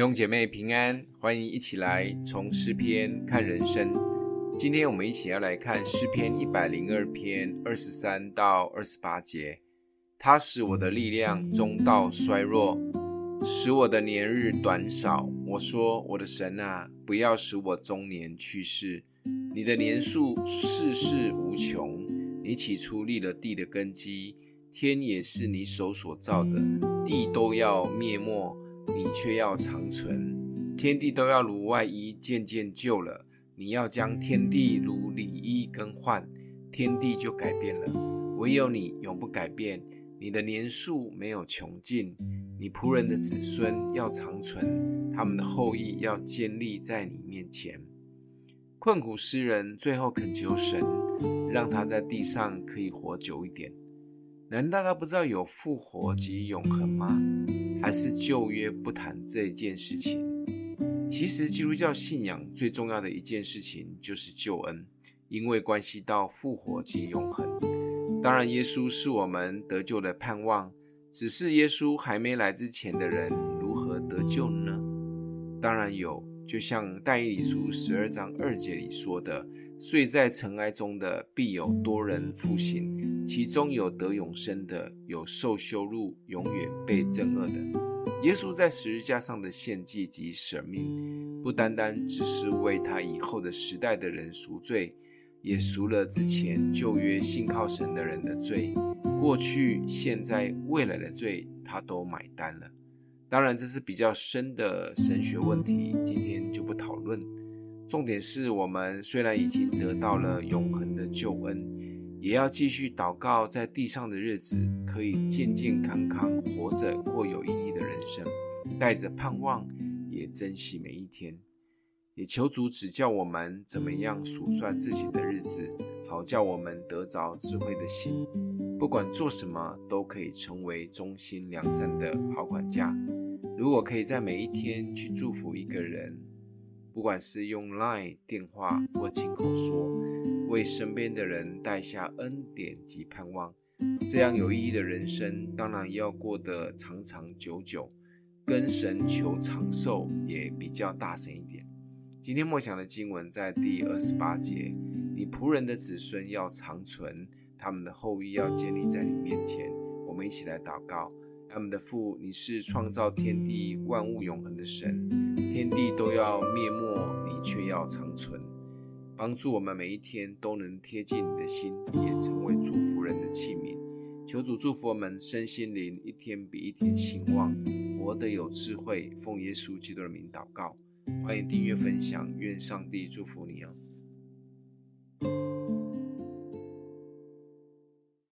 弟兄姐妹平安，欢迎一起来从诗篇看人生。今天我们一起要来看诗篇一百零二篇二十三到二十八节。他使我的力量中道衰弱，使我的年日短少。我说：我的神啊，不要使我中年去世。你的年数世世无穷，你起初立了地的根基，天也是你手所造的，地都要灭没。你却要长存，天地都要如外衣渐渐旧了。你要将天地如里衣更换，天地就改变了。唯有你永不改变，你的年数没有穷尽。你仆人的子孙要长存，他们的后裔要坚立在你面前。困苦诗人最后恳求神，让他在地上可以活久一点。难道他不知道有复活及永恒吗？还是旧约不谈这件事情？其实基督教信仰最重要的一件事情就是救恩，因为关系到复活及永恒。当然，耶稣是我们得救的盼望，只是耶稣还没来之前的人如何得救呢？当然有，就像但以理书十二章二节里说的。睡在尘埃中的，必有多人复醒，其中有得永生的，有受羞辱、永远被憎恶的。耶稣在十字架上的献祭及舍命，不单单只是为他以后的时代的人赎罪，也赎了之前旧约信靠神的人的罪，过去、现在、未来的罪，他都买单了。当然，这是比较深的神学问题，今天就不讨论。重点是我们虽然已经得到了永恒的救恩，也要继续祷告，在地上的日子可以健健康康活着，过有意义的人生，带着盼望，也珍惜每一天。也求主指教我们怎么样数算自己的日子，好叫我们得着智慧的心，不管做什么都可以成为忠心良善的好管家。如果可以在每一天去祝福一个人。不管是用 LINE 电话或亲口说，为身边的人带下恩典及盼望，这样有意义的人生，当然要过得长长久久，跟神求长寿也比较大声一点。今天默想的经文在第二十八节，你仆人的子孙要长存，他们的后裔要建立在你面前。我们一起来祷告。他们的父，你是创造天地万物永恒的神，天地都要灭没，你却要长存，帮助我们每一天都能贴近你的心，也成为祝福人的器皿。求主祝福我们身心灵一天比一天兴旺，活得有智慧。奉耶稣基督的名祷告，欢迎订阅分享，愿上帝祝福你哦。